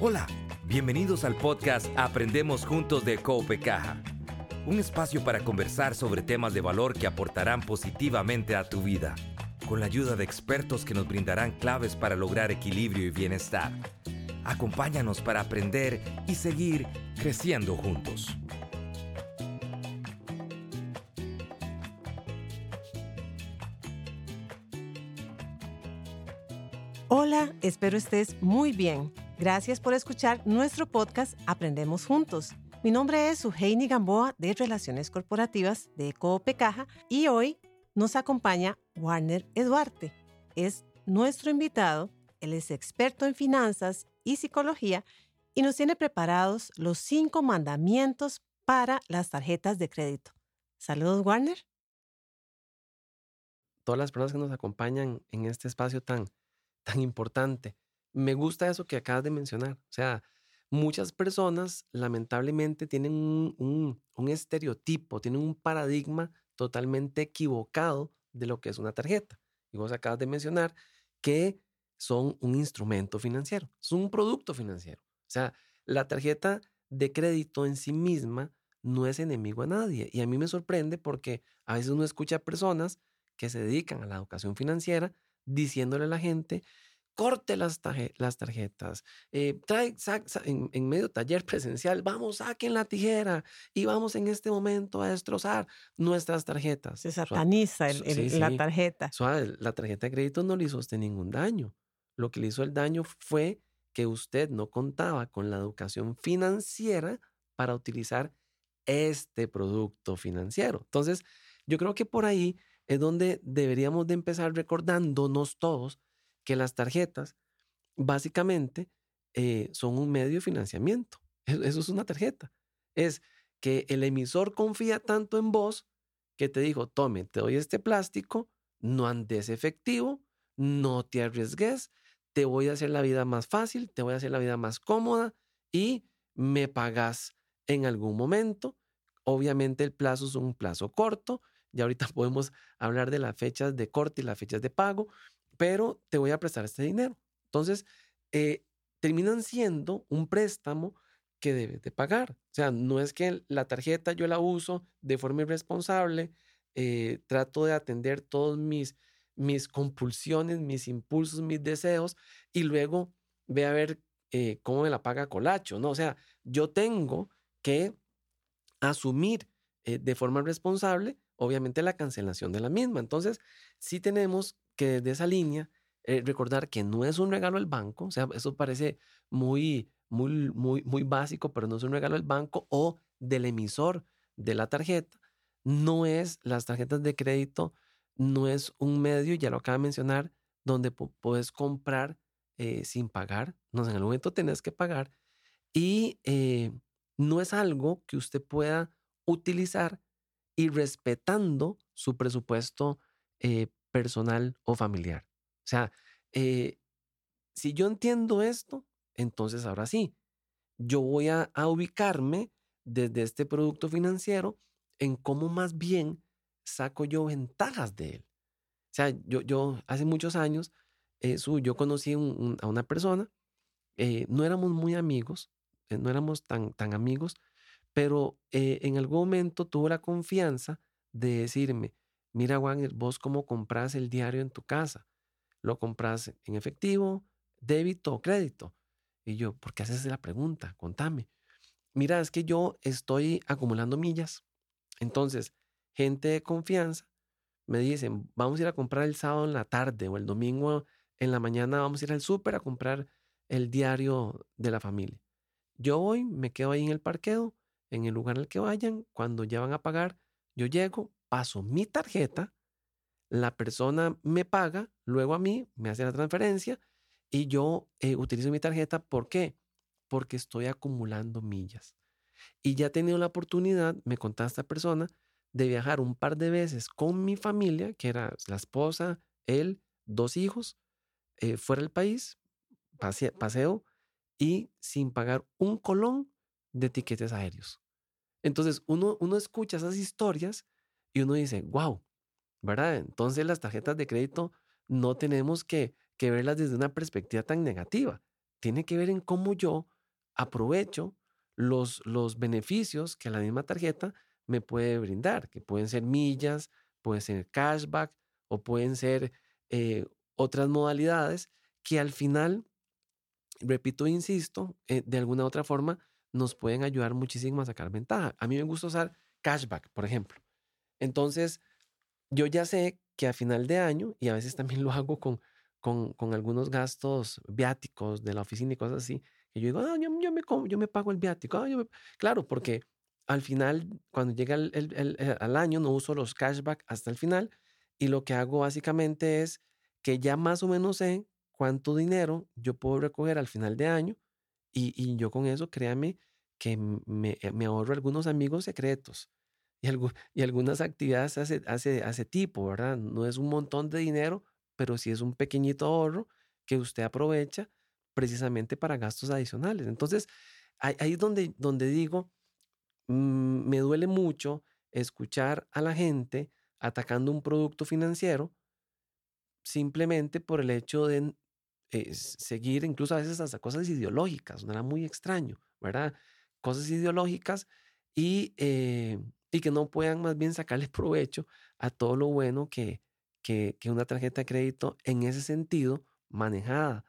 Hola, bienvenidos al podcast Aprendemos Juntos de Cope Caja, un espacio para conversar sobre temas de valor que aportarán positivamente a tu vida, con la ayuda de expertos que nos brindarán claves para lograr equilibrio y bienestar. Acompáñanos para aprender y seguir creciendo juntos. Hola, espero estés muy bien. Gracias por escuchar nuestro podcast Aprendemos Juntos. Mi nombre es Suheini Gamboa de Relaciones Corporativas de Coope Caja y hoy nos acompaña Warner Eduarte. Es nuestro invitado, él es experto en finanzas y psicología y nos tiene preparados los cinco mandamientos para las tarjetas de crédito. Saludos, Warner. Todas las personas que nos acompañan en este espacio tan, tan importante me gusta eso que acabas de mencionar. O sea, muchas personas lamentablemente tienen un, estereotipo, tienen un paradigma totalmente equivocado de lo que es una tarjeta. Y vos acabas de mencionar que son un instrumento financiero, es un producto financiero. O sea, la tarjeta de crédito en sí misma no es enemigo a nadie. Y a mí me sorprende porque a veces uno escucha a personas que se dedican a la educación financiera diciéndole a la gente corte las, las tarjetas, eh, trae, en, medio taller presencial, vamos, saquen la tijera y vamos en este momento a destrozar nuestras tarjetas. Se sataniza la tarjeta. la tarjeta de crédito no le hizo a usted ningún daño. Lo que le hizo el daño fue que usted no contaba con la educación financiera para utilizar este producto financiero. Entonces, yo creo que por ahí es donde deberíamos de empezar recordándonos todos que las tarjetas básicamente eh, son un medio de financiamiento. Eso es una tarjeta. Es que el emisor confía tanto en vos que te dijo, tome, te doy este plástico, no andes efectivo, no te arriesgues, te voy a hacer la vida más fácil, te voy a hacer la vida más cómoda y me pagas en algún momento. Obviamente el plazo es un plazo corto, y ahorita podemos hablar de las fechas de corte y las fechas de pago, pero te voy a prestar este dinero. Entonces, eh, terminan siendo un préstamo que debes de pagar. O sea, no es que la tarjeta yo la uso de forma irresponsable, eh, trato de atender todos mis, mis compulsiones, mis impulsos, mis deseos, y luego ve a ver eh, cómo me la paga Colacho, ¿no? O sea, yo tengo que asumir de forma responsable, obviamente, la cancelación de la misma. Entonces, sí tenemos que desde esa línea, eh, recordar que no es un regalo del banco, o sea, eso parece muy, muy, muy, muy básico, pero no es un regalo del banco o del emisor de la tarjeta. No es, las tarjetas de crédito no es un medio, ya lo acaba de mencionar, donde puedes comprar eh, sin pagar. No, en el momento tenés que pagar. Y eh, no es algo que usted pueda utilizar y respetando su presupuesto personal o familiar. O sea, eh, si yo entiendo esto, entonces ahora sí, yo voy a, ubicarme desde este producto financiero en cómo más bien saco yo ventajas de él. O sea, yo, yo hace muchos años, eh, yo conocí a una persona, eh, no éramos muy amigos, no éramos tan, tan amigos, pero en algún momento tuvo la confianza de decirme, Mira, Juan, vos cómo compras el diario en tu casa. ¿Lo compras en efectivo, débito o crédito? Y yo, ¿por qué haces la pregunta? Contame. Mira, es que yo estoy acumulando millas. Entonces, gente de confianza me dicen, vamos a ir a comprar el sábado en la tarde o el domingo en la mañana, vamos a ir al súper a comprar el diario de la familia. Yo voy, me quedo ahí en el parqueo, en el lugar al que vayan, cuando ya van a pagar, yo llego, paso mi tarjeta, la persona me paga, luego a mí me hace la transferencia y yo eh, utilizo mi tarjeta. ¿Por qué? Porque estoy acumulando millas. Y ya he tenido la oportunidad, me contaba esta persona, de viajar un par de veces con mi familia, que era la esposa, él, dos hijos, eh, fuera del país, paseo, y sin pagar un colón de tiquetes aéreos. Entonces uno, uno escucha esas historias y uno dice, wow, ¿verdad? Entonces las tarjetas de crédito no tenemos que, verlas desde una perspectiva tan negativa. tiene que ver en cómo yo aprovecho los, los beneficios que la misma tarjeta me puede brindar, que pueden ser millas, puede ser cashback o pueden ser eh, otras modalidades que al final, repito insisto, eh, de alguna otra forma nos pueden ayudar muchísimo a sacar ventaja. A mí me gusta usar cashback, por ejemplo. Entonces, yo ya sé que a final de año, y a veces también lo hago con, con, algunos gastos viáticos de la oficina y cosas así, que yo digo, ah, yo, me, yo me pago el viático. Ah, claro, porque al final, cuando llega el, el, al año, no uso los cashback hasta el final y lo que hago básicamente es que ya más o menos sé cuánto dinero yo puedo recoger al final de año y, y yo con eso, créame, que me, eh, me, ahorro algunos amigos secretos y, algunas actividades hace, hace, hace tipo, ¿verdad? No es un montón de dinero, pero sí es un pequeñito ahorro que usted aprovecha precisamente para gastos adicionales. Entonces, ahí, es donde, donde digo, Mm, me duele mucho escuchar a la gente atacando un producto financiero simplemente por el hecho de eh, seguir incluso a veces hasta cosas ideológicas, era muy extraño, ¿verdad? Cosas ideológicas y, eh, y que no puedan más bien sacarle provecho a todo lo bueno que, que, que una tarjeta de crédito en ese sentido, manejada,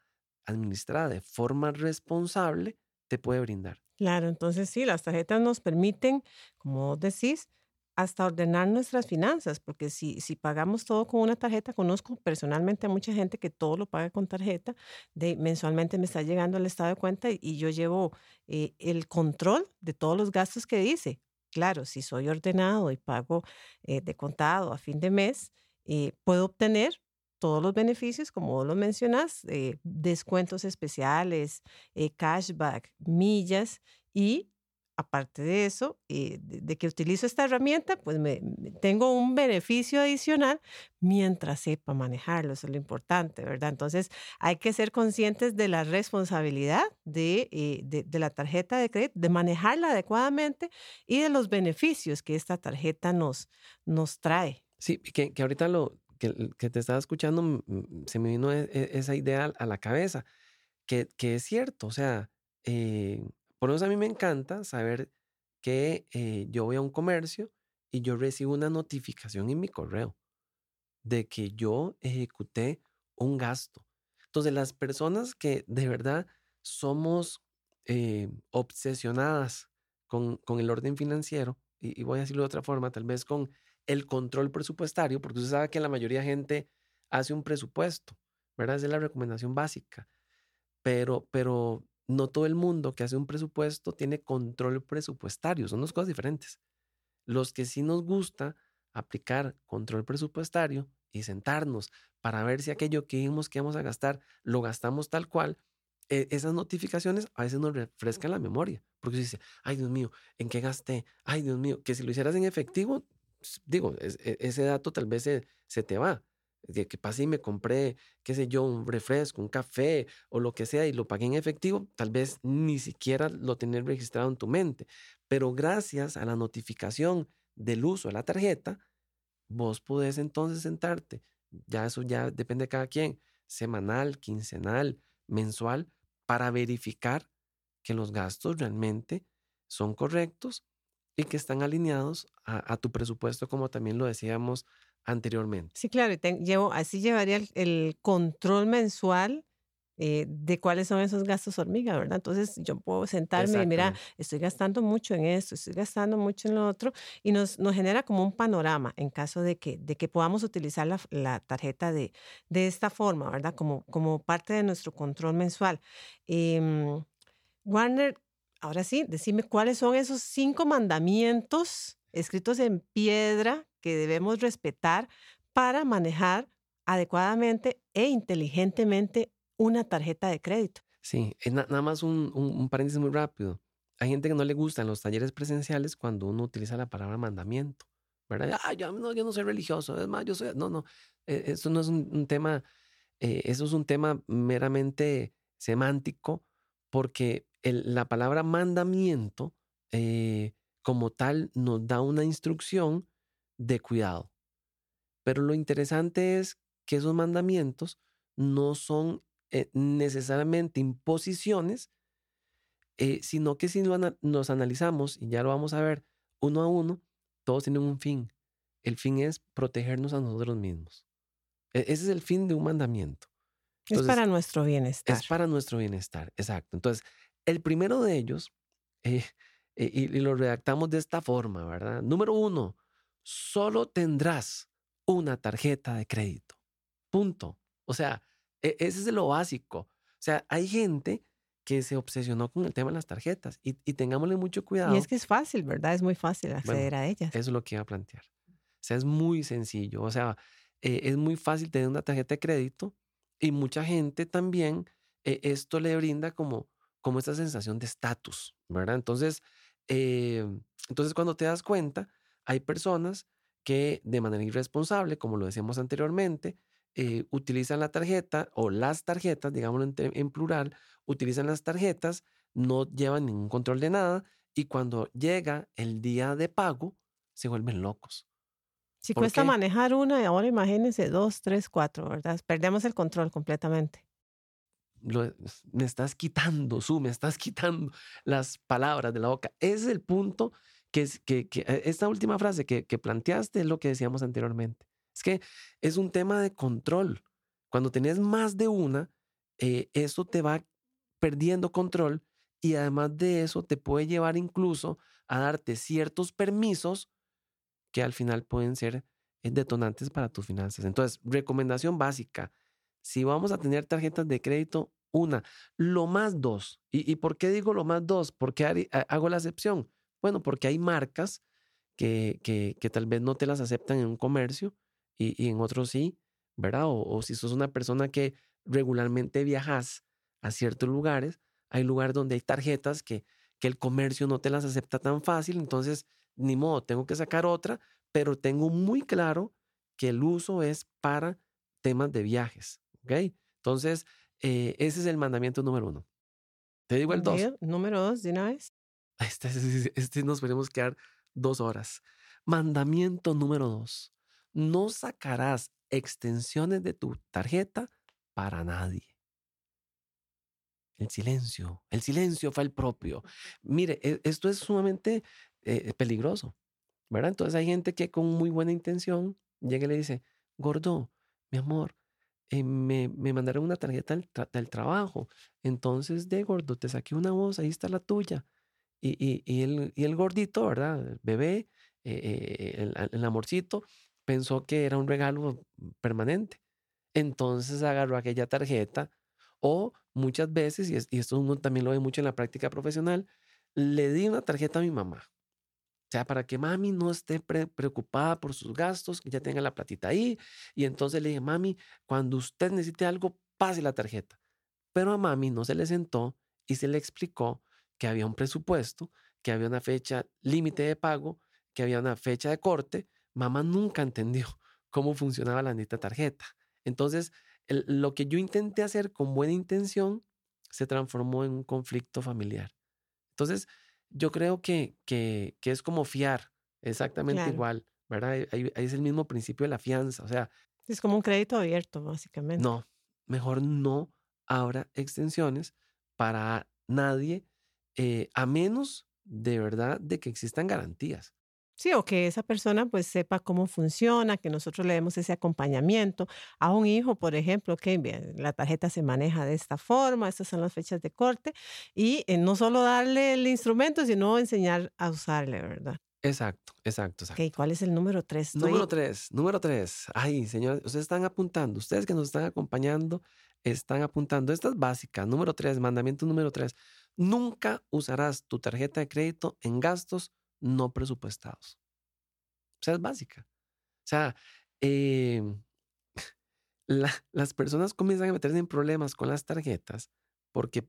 administrada de forma responsable, te puede brindar. Claro, entonces sí, las tarjetas nos permiten, como decís, hasta ordenar nuestras finanzas, porque si, si pagamos todo con una tarjeta, conozco personalmente a mucha gente que todo lo paga con tarjeta, de, mensualmente me está llegando el estado de cuenta y, yo llevo eh, el control de todos los gastos que dice. Claro, si soy ordenado y pago eh, de contado a fin de mes, eh, puedo obtener todos los beneficios, como lo mencionas, eh, descuentos especiales, eh, cashback, millas y aparte de eso, eh, de, que utilizo esta herramienta, pues tengo un beneficio adicional mientras sepa manejarlo, eso es lo importante, ¿verdad? Entonces hay que ser conscientes de la responsabilidad de, de, la tarjeta de crédito, de manejarla adecuadamente y de los beneficios que esta tarjeta nos, nos trae. Sí, que, que ahorita lo, que, te estaba escuchando, se me vino e, e, esa idea a la cabeza, que, que es cierto, o sea, eh, por eso a mí me encanta saber que eh, yo voy a un comercio y yo recibo una notificación en mi correo de que yo ejecuté un gasto. Entonces, las personas que de verdad somos eh, obsesionadas con, con, el orden financiero, y, voy a decirlo de otra forma, tal vez con el control presupuestario, porque usted sabe que la mayoría de gente hace un presupuesto, ¿verdad? Esa es la recomendación básica. Pero, pero no todo el mundo que hace un presupuesto tiene control presupuestario, son dos cosas diferentes. Los que sí nos gusta aplicar control presupuestario y sentarnos para ver si aquello que vimos que vamos a gastar lo gastamos tal cual, e, esas notificaciones a veces nos refrescan la memoria, porque se dice, ay Dios mío, ¿en qué gasté? Ay Dios mío, que si lo hicieras en efectivo, digo, e, ese dato tal vez se, te va. De que pase y me compré, qué sé yo, un refresco, un café o lo que sea y lo pagué en efectivo, tal vez ni siquiera lo tener registrado en tu mente. Pero gracias a la notificación del uso de la tarjeta, vos podés entonces sentarte. Ya eso ya depende de cada quien, semanal, quincenal, mensual, para verificar que los gastos realmente son correctos y que están alineados a, tu presupuesto, como también lo decíamos anteriormente. Sí, claro, llevo, así llevaría el, control mensual eh, de cuáles son esos gastos hormiga, ¿verdad? Entonces yo puedo sentarme y mira, estoy gastando mucho en esto, estoy gastando mucho en lo otro, y nos, nos genera como un panorama en caso de que, de que podamos utilizar la, la tarjeta de, de esta forma, ¿verdad? Como, como parte de nuestro control mensual. Em, Warner, ahora sí, decime cuáles son esos cinco mandamientos escritos en piedra que debemos respetar para manejar adecuadamente e inteligentemente una tarjeta de crédito. Sí, nada más un, paréntesis muy rápido. Hay gente que no le gustan los talleres presenciales cuando uno utiliza la palabra mandamiento, ¿verdad? Ah, yo no, yo no soy religioso, es más, yo soy... No, no, e, eso no es un, tema, eh, eso es un tema meramente semántico porque la palabra mandamiento eh, como tal nos da una instrucción de cuidado. Pero lo interesante es que esos mandamientos no son eh, necesariamente imposiciones, eh, sino que si nos analizamos, y ya lo vamos a ver uno a uno, todos tienen un fin. El fin es protegernos a nosotros mismos. E, ese es el fin de un mandamiento. es para nuestro bienestar. Es para nuestro bienestar, exacto. Entonces, el primero de ellos, eh, y, lo redactamos de esta forma, ¿verdad? Número uno, solo tendrás una tarjeta de crédito. Punto. O sea, e, ese es lo básico. O sea, hay gente que se obsesionó con el tema de las tarjetas y, tengámosle mucho cuidado. Y es que es fácil, ¿verdad? Es muy fácil acceder a ellas. Eso es lo que iba a plantear. O sea, es muy sencillo. O sea, eh, es muy fácil tener una tarjeta de crédito y mucha gente también eh, esto le brinda como, como esta sensación de estatus, ¿verdad? Entonces, eh, entonces, cuando te das cuenta, hay personas que de manera irresponsable, como lo decíamos anteriormente, eh, utilizan la tarjeta o las tarjetas, digámoslo en, plural, utilizan las tarjetas, no llevan ningún control de nada y cuando llega el día de pago, se vuelven locos. Si cuesta manejar una, ahora imagínense dos, tres, cuatro, ¿verdad? Perdemos el control completamente me estás quitando, su, me estás quitando las palabras de la boca. Ese es el punto que, es, que, eh, esta última frase que, planteaste es lo que decíamos anteriormente. Es que es un tema de control. Cuando tenés más de una, eh, eso te va perdiendo control y además de eso te puede llevar incluso a darte ciertos permisos que al final pueden ser eh, detonantes para tus finanzas. Entonces, recomendación básica, si vamos a tener tarjetas de crédito, una, lo más dos. ¿Y, por qué digo lo más dos? ¿Por qué hago la excepción? Bueno, porque hay marcas que, que, tal vez no te las aceptan en un comercio y, en otros sí, ¿verdad? O, si sos una persona que regularmente viajas a ciertos lugares, hay lugares donde hay tarjetas que, que el comercio no te las acepta tan fácil, entonces ni modo, tengo que sacar otra, pero tengo muy claro que el uso es para temas de viajes, ¿ok? Entonces, eh, ese es el mandamiento número uno. Te digo el dos. Número dos, de una. Este, este, nos podemos quedar dos horas. Mandamiento número dos. No sacarás extensiones de tu tarjeta para nadie. El silencio, el silencio fue el propio. Mire, e, esto es sumamente eh, peligroso, ¿verdad? Entonces hay gente que con muy buena intención llega y le dice, gordo, mi amor, eh, me, me, mandaron una tarjeta del, trabajo. Entonces, de gordo, te saqué una voz, ahí está la tuya. Y, el, y gordito, ¿verdad? Bebé, eh, el, el, amorcito, pensó que era un regalo permanente. Entonces agarró aquella tarjeta o muchas veces, y, y esto uno también lo ve mucho en la práctica profesional, le di una tarjeta a mi mamá o sea, para que mami no esté preocupada por sus gastos, que ya tenga la platita ahí. Y entonces le dije, mami, cuando usted necesite algo, pase la tarjeta. Pero a mami no se le sentó y se le explicó que había un presupuesto, que había una fecha límite de pago, que había una fecha de corte. Mamá nunca entendió cómo funcionaba la neta tarjeta. Entonces, lo que yo intenté hacer con buena intención se transformó en un conflicto familiar. Entonces, yo creo que, que, que es como fiar, exactamente igual, ¿verdad? Ahí, es el mismo principio de la fianza, o sea. Es como un crédito abierto, básicamente. No, mejor no abra extensiones para nadie, eh, a menos de verdad de que existan garantías. Sí, o que esa persona pues sepa cómo funciona, que nosotros le demos ese acompañamiento a un hijo, por ejemplo, que la tarjeta se maneja de esta forma, estas son las fechas de corte, y eh, no solo darle el instrumento, sino enseñar a usarle, ¿verdad? Exacto, exacto, exacto. ¿Cuál es el número tres? Número tres, número tres. Ay, señores, ustedes están apuntando, ustedes que nos están acompañando, están apuntando. Esta es básica. Número tres, mandamiento número tres. Nunca usarás tu tarjeta de crédito en gastos no presupuestados. O sea, es básica. O sea, em, las personas comienzan a meterse en problemas con las tarjetas porque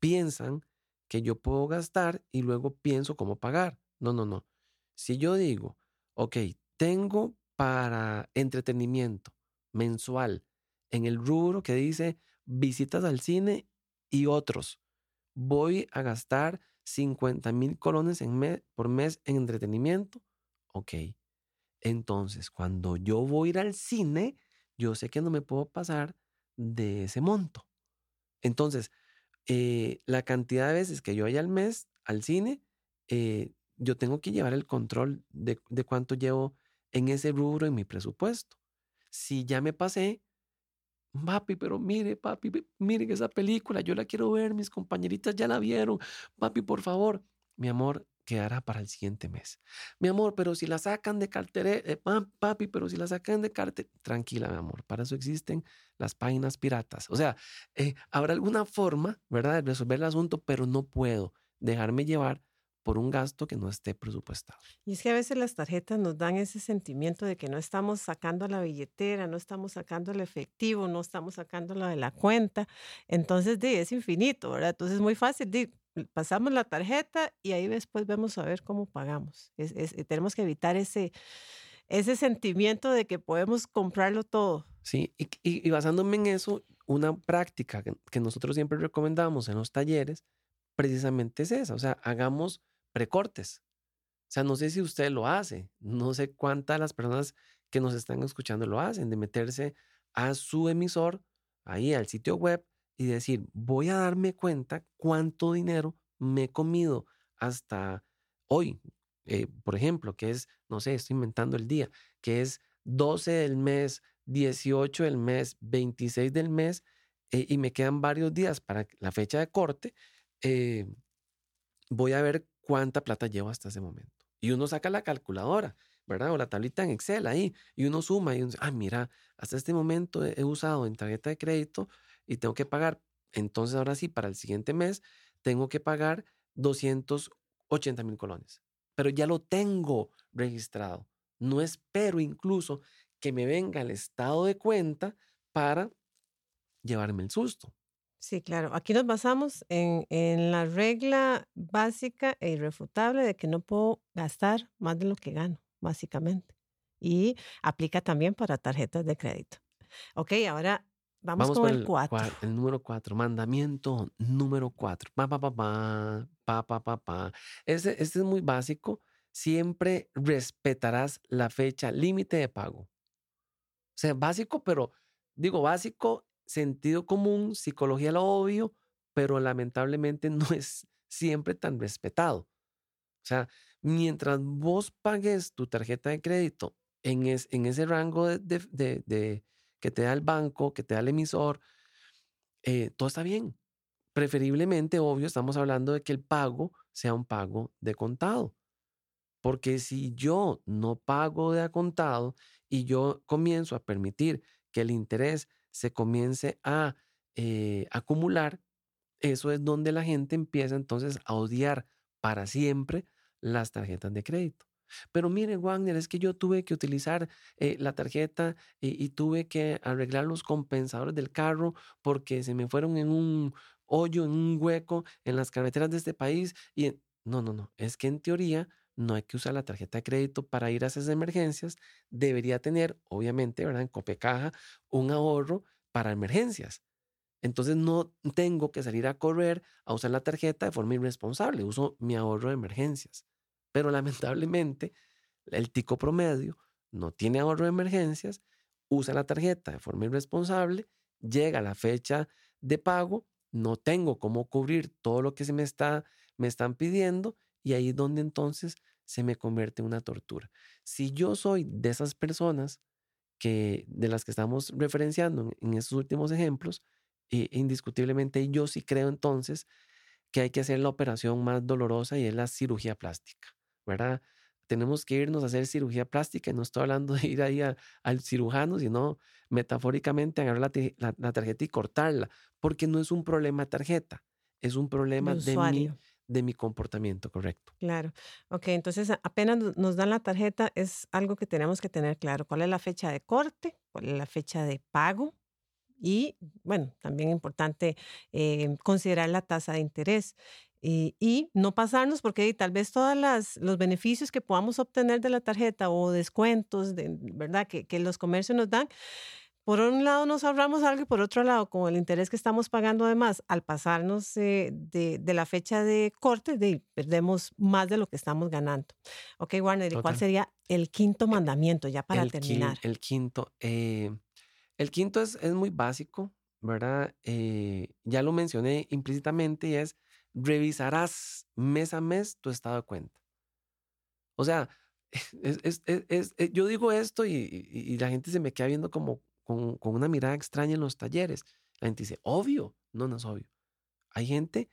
piensan que yo puedo gastar y luego pienso cómo pagar. No, no, no. Si yo digo, ok, tengo para entretenimiento mensual en el rubro que dice visitas al cine y otros, voy a gastar 50 mil colones por mes en entretenimiento. Ok. Entonces, cuando yo voy a ir al cine, yo sé que no me puedo pasar de ese monto. Entonces, eh, la cantidad de veces que yo vaya al mes al cine, eh, yo tengo que llevar el control de, de cuánto llevo en ese rubro en mi presupuesto. Si ya me pasé, papi, pero mire, papi, mire esa película, yo la quiero ver, mis compañeritas ya la vieron, papi, por favor, mi amor, quedará para el siguiente mes. Mi amor, pero si la sacan de cartera, eh, papi, pero si la sacan de cartera, tranquila, mi amor, para eso existen las páginas piratas. O sea, eh, habrá alguna forma, ¿verdad?, de resolver el asunto, pero no puedo dejarme llevar por un gasto que no esté presupuestado. Y es que a veces las tarjetas nos dan ese sentimiento de que no estamos sacando la billetera, no estamos sacando el efectivo, no estamos sacando lo de la cuenta. Entonces, di, es infinito, ¿verdad? Entonces es muy fácil, di, pasamos la tarjeta y ahí después vemos a ver cómo pagamos. tenemos que evitar ese, ese sentimiento de que podemos comprarlo todo. Sí, y, y, basándome en eso, una práctica que, que nosotros siempre recomendamos en los talleres precisamente es esa, o sea, hagamos precortes. O sea, no sé si usted lo hace, no sé cuántas las personas que nos están escuchando lo hacen, de meterse a su emisor, ahí al sitio web y decir, voy a darme cuenta cuánto dinero me he comido hasta hoy, eh, por ejemplo, que es, no sé, estoy inventando el día, que es 12 del mes, 18 del mes, 26 del mes, eh, y me quedan varios días para la fecha de corte, eh, voy a ver cuánta plata llevo hasta ese momento. Y uno saca la calculadora, ¿verdad? O la tablita en Excel ahí, y uno suma y uno dice, ah, mira, hasta este momento he, usado en tarjeta de crédito y tengo que pagar, entonces ahora sí, para el siguiente mes, tengo que pagar 280 mil colones. Pero ya lo tengo registrado. No espero incluso que me venga el estado de cuenta para llevarme el susto. Sí, claro. Aquí nos basamos en, en, la regla básica e irrefutable de que no puedo gastar más de lo que gano, básicamente. Y aplica también para tarjetas de crédito. Ok, ahora vamos, con el 4. El, número 4, mandamiento número 4. Pa, pa, pa, pa, pa, pa, pa, Este, este es muy básico. Siempre respetarás la fecha límite de pago. O sea, básico, pero digo básico sentido común, psicología lo obvio, pero lamentablemente no es siempre tan respetado. O sea, mientras vos pagues tu tarjeta de crédito en, en ese rango de, que te da el banco, que te da el emisor, eh, todo está bien. Preferiblemente, obvio, estamos hablando de que el pago sea un pago de contado. Porque si yo no pago de contado y yo comienzo a permitir que el interés se comience a eh, acumular, eso es donde la gente empieza entonces a odiar para siempre las tarjetas de crédito. Pero mire, Wagner, es que yo tuve que utilizar eh, la tarjeta y, tuve que arreglar los compensadores del carro porque se me fueron en un hoyo, en un hueco en las carreteras de este país. Y no, no, no, es que en teoría no hay que usar la tarjeta de crédito para ir a esas emergencias. Debería tener, obviamente, ¿verdad? En Copecaja, un ahorro para emergencias. Entonces no tengo que salir a correr a usar la tarjeta de forma irresponsable. Uso mi ahorro de emergencias. Pero lamentablemente, el tico promedio no tiene ahorro de emergencias, usa la tarjeta de forma irresponsable, llega la fecha de pago, no tengo cómo cubrir todo lo que se me, está, me están pidiendo y ahí es donde entonces se me convierte en una tortura. Si yo soy de esas personas que de las que estamos referenciando en, estos últimos ejemplos, eh, indiscutiblemente yo sí creo entonces que hay que hacer la operación más dolorosa y es la cirugía plástica, ¿verdad? Tenemos que irnos a hacer cirugía plástica y no estoy hablando de ir ahí al cirujano, sino metafóricamente agarrar la, la, tarjeta y cortarla, porque no es un problema de tarjeta, es un problema de, de de mi comportamiento, correcto. Claro. Ok, entonces apenas nos dan la tarjeta, es algo que tenemos que tener claro. ¿Cuál es la fecha de corte? ¿Cuál es la fecha de pago? Y, bueno, también importante eh, considerar la tasa de interés. Y, no pasarnos porque tal vez todos los beneficios que podamos obtener de la tarjeta o descuentos, de, ¿verdad? Que, que los comercios nos dan, por un lado nos ahorramos algo y por otro lado, con el interés que estamos pagando además, al pasarnos eh, de, de, la fecha de corte, de, perdemos más de lo que estamos ganando. Ok, Warner, ¿y cuál sería el quinto mandamiento ya para terminar? el quinto, eh, el quinto es, es muy básico, ¿verdad? Eh, ya lo mencioné implícitamente y es, revisarás mes a mes tu estado de cuenta. O sea, es, eh, yo digo esto y, la gente se me queda viendo como con, con, una mirada extraña en los talleres. La gente dice, obvio, no, no es obvio. Hay gente,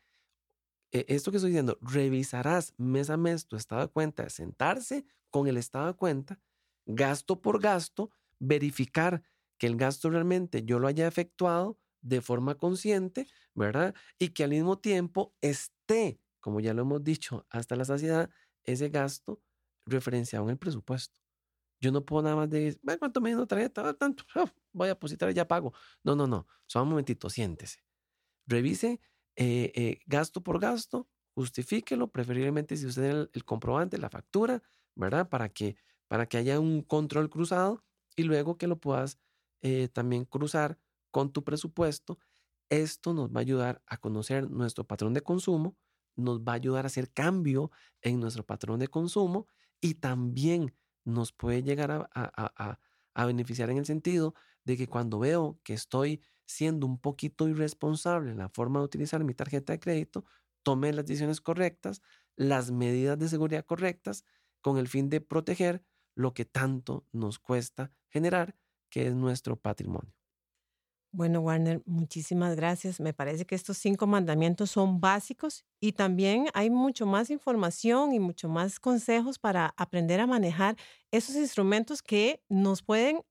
e, esto que estoy diciendo, revisarás mes a mes tu estado de cuenta, sentarse con el estado de cuenta, gasto por gasto, verificar que el gasto realmente yo lo haya efectuado de forma consciente, ¿verdad? Y que al mismo tiempo esté, como ya lo hemos dicho hasta la saciedad, ese gasto referenciado en el presupuesto. Yo no puedo nada más decir, ¿cuánto me dio tarjeta? Tanto, voy a depositar ya pago. No, no, no. Solo un momentito, siéntese. Revise eh, eh, gasto por gasto, justifíquelo, preferiblemente si usted el, el comprobante, la factura, ¿verdad? Para que, para que haya un control cruzado y luego que lo puedas eh, también cruzar con tu presupuesto. Esto nos va a ayudar a conocer nuestro patrón de consumo, nos va a ayudar a hacer cambio en nuestro patrón de consumo y también nos puede llegar a, a, a, beneficiar en el sentido de que cuando veo que estoy siendo un poquito irresponsable en la forma de utilizar mi tarjeta de crédito, tome las decisiones correctas, las medidas de seguridad correctas, con el fin de proteger lo que tanto nos cuesta generar, que es nuestro patrimonio. Bueno, Warner, muchísimas gracias. Me parece que estos cinco mandamientos son básicos y también hay mucho más información y mucho más consejos para aprender a manejar esos instrumentos que nos pueden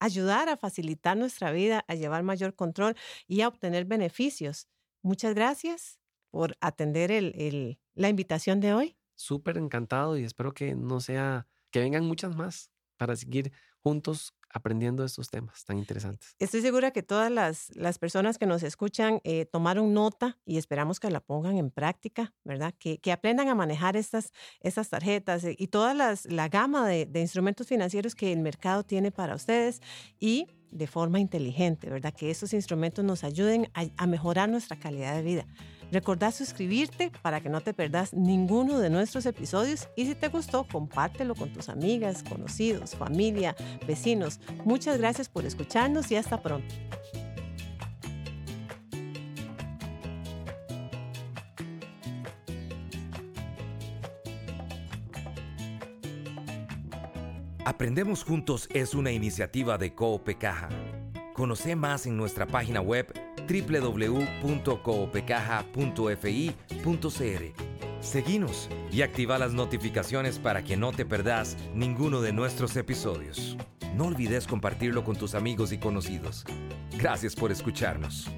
ayudar a facilitar nuestra vida, a llevar mayor control y a obtener beneficios. Muchas gracias por atender el, la invitación de hoy. Súper encantado y espero que no sea, que vengan muchas más para seguir juntos aprendiendo estos temas tan interesantes. Estoy segura que todas las, las personas que nos escuchan eh, tomaron nota y esperamos que la pongan en práctica, ¿verdad? Que, que aprendan a manejar estas, estas tarjetas y toda las, la gama de, de instrumentos financieros que el mercado tiene para ustedes y de forma inteligente, ¿verdad? Que estos instrumentos nos ayuden a, a mejorar nuestra calidad de vida. Recordá suscribirte para que no te perdas ninguno de nuestros episodios y si te gustó, compártelo con tus amigas, conocidos, familia, vecinos. Muchas gracias por escucharnos y hasta pronto. Aprendemos Juntos es una iniciativa de Coope Caja. Conoce más en nuestra página web www.coopecaja.fi.cr. Seguinos y activa las notificaciones para que no te perdas ninguno de nuestros episodios. No olvides compartirlo con tus amigos y conocidos. Gracias por escucharnos.